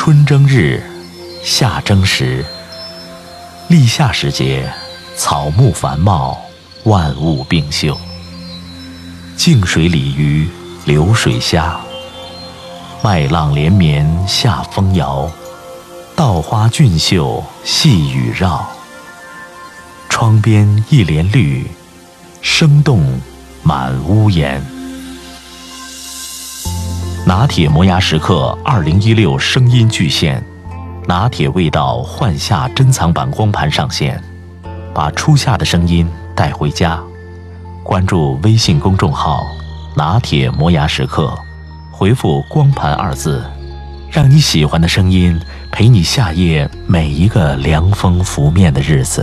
春争日，夏争时。立夏时节，草木繁茂，万物并秀。静水鲤鱼，流水虾。麦浪连绵，夏风摇。稻花俊秀，细雨绕。窗边一帘绿，生动满屋檐。拿铁磨牙时刻二零一六声音巨献，拿铁味道幻夏珍藏版光盘上线，把初夏的声音带回家。关注微信公众号“拿铁磨牙时刻”，回复“光盘”二字，让你喜欢的声音陪你夏夜每一个凉风拂面的日子。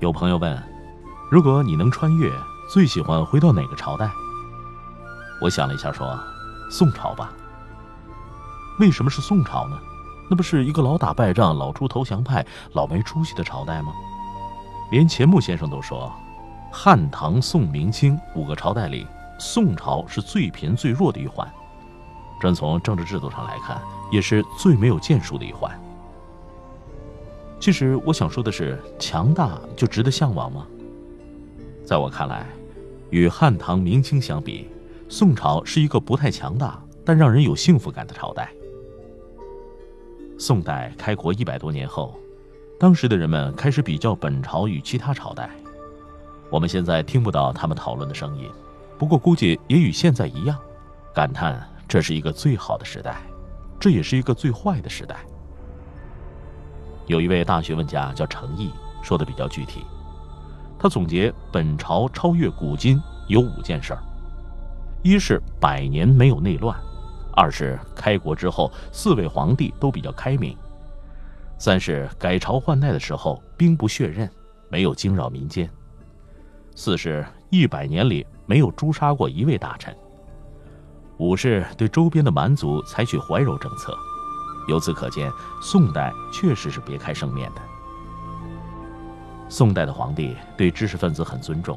有朋友问：“如果你能穿越，最喜欢回到哪个朝代？”我想了一下，说：“宋朝吧。”为什么是宋朝呢？那不是一个老打败仗、老出投降派、老没出息的朝代吗？连钱穆先生都说，汉、唐、宋、明、清五个朝代里，宋朝是最贫最弱的一环。专从政治制度上来看，也是最没有建树的一环。其实我想说的是，强大就值得向往吗？在我看来，与汉唐明清相比，宋朝是一个不太强大但让人有幸福感的朝代。宋代开国一百多年后，当时的人们开始比较本朝与其他朝代。我们现在听不到他们讨论的声音，不过估计也与现在一样，感叹这是一个最好的时代，这也是一个最坏的时代。有一位大学问家叫程颐，说的比较具体。他总结本朝超越古今有五件事儿：一是百年没有内乱；二是开国之后四位皇帝都比较开明；三是改朝换代的时候兵不血刃，没有惊扰民间；四是一百年里没有诛杀过一位大臣；五是对周边的蛮族采取怀柔政策。由此可见，宋代确实是别开生面的。宋代的皇帝对知识分子很尊重，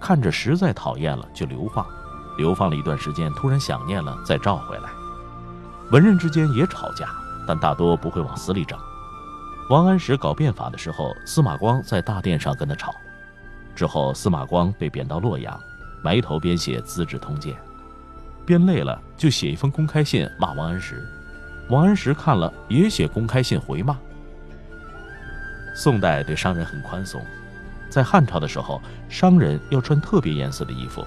看着实在讨厌了就流放，流放了一段时间，突然想念了再召回来。文人之间也吵架，但大多不会往死里整。王安石搞变法的时候，司马光在大殿上跟他吵，之后司马光被贬到洛阳，埋头编写《资治通鉴》，编累了就写一封公开信骂王安石。王安石看了，也写公开信回骂。宋代对商人很宽松，在汉朝的时候，商人要穿特别颜色的衣服，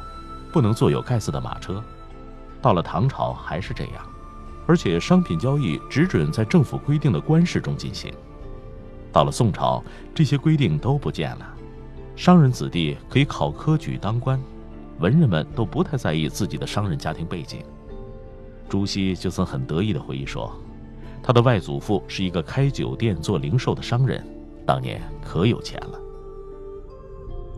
不能坐有盖子的马车。到了唐朝还是这样，而且商品交易只准在政府规定的官市中进行。到了宋朝，这些规定都不见了，商人子弟可以考科举当官，文人们都不太在意自己的商人家庭背景。朱熹就曾很得意地回忆说，他的外祖父是一个开酒店做零售的商人，当年可有钱了。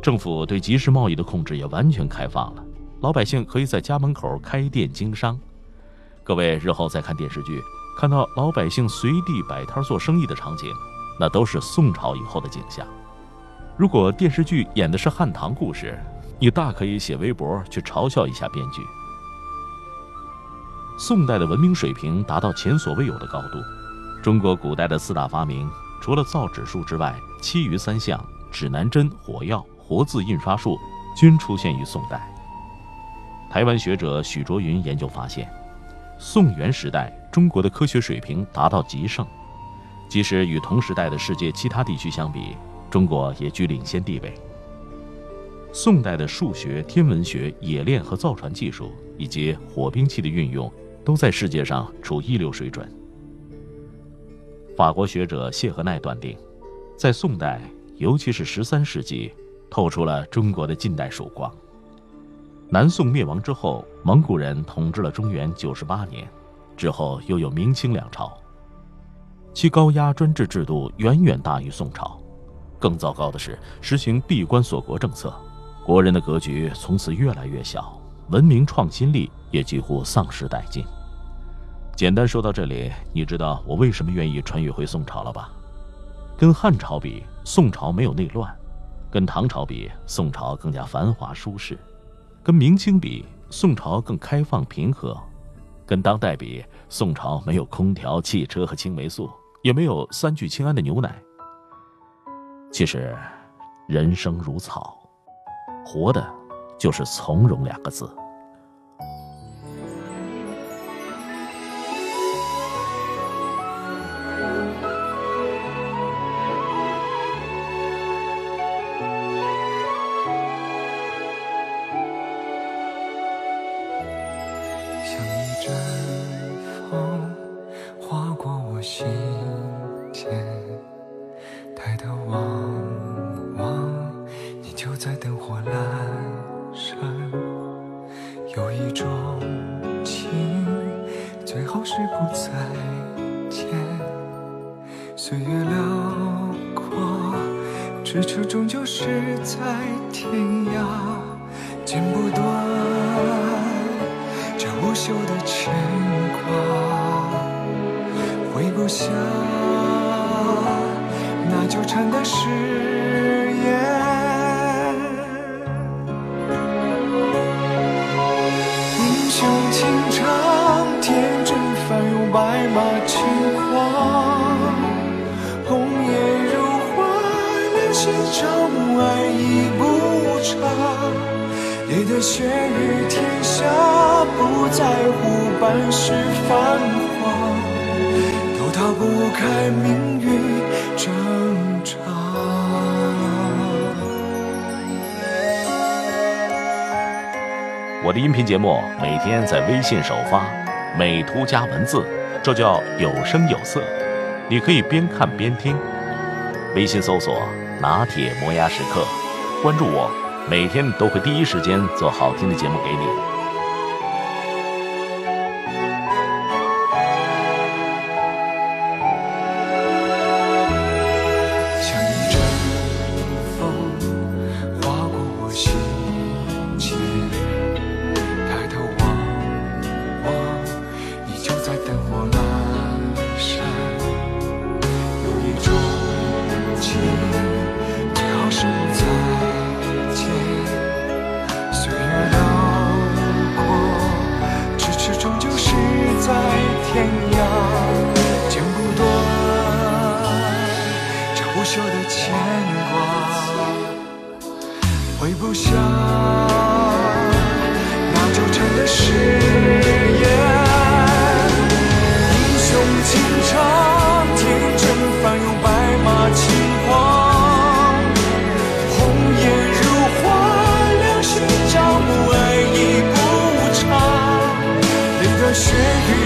政府对集市贸易的控制也完全开放了，老百姓可以在家门口开店经商。各位日后再看电视剧，看到老百姓随地摆摊做生意的场景，那都是宋朝以后的景象。如果电视剧演的是汉唐故事，你大可以写微博去嘲笑一下编剧。宋代的文明水平达到前所未有的高度。中国古代的四大发明，除了造纸术之外，其余三项——指南针、火药、活字印刷术——均出现于宋代。台湾学者许卓云研究发现，宋元时代中国的科学水平达到极盛，即使与同时代的世界其他地区相比，中国也居领先地位。宋代的数学、天文学、冶炼和造船技术，以及火兵器的运用。都在世界上处一流水准。法国学者谢和奈断定，在宋代，尤其是十三世纪，透出了中国的近代曙光。南宋灭亡之后，蒙古人统治了中原九十八年，之后又有明清两朝，其高压专制制度远远大于宋朝。更糟糕的是，实行闭关锁国政策，国人的格局从此越来越小，文明创新力也几乎丧失殆尽。简单说到这里，你知道我为什么愿意穿越回宋朝了吧？跟汉朝比，宋朝没有内乱；跟唐朝比，宋朝更加繁华舒适；跟明清比，宋朝更开放平和；跟当代比，宋朝没有空调、汽车和青霉素，也没有三聚氰胺的牛奶。其实，人生如草，活的，就是从容两个字。像一阵风划过我心。岁月辽阔，咫尺终究是在天涯，剪不断这无休的牵挂，挥不下那纠缠的誓不长。烈的血与天下，不在乎半世繁华，都逃不开命运挣扎。我的音频节目每天在微信首发，美图加文字，这叫有声有色。你可以边看边听，微信搜索。拿铁磨牙时刻，关注我，每天都会第一时间做好听的节目给你。泪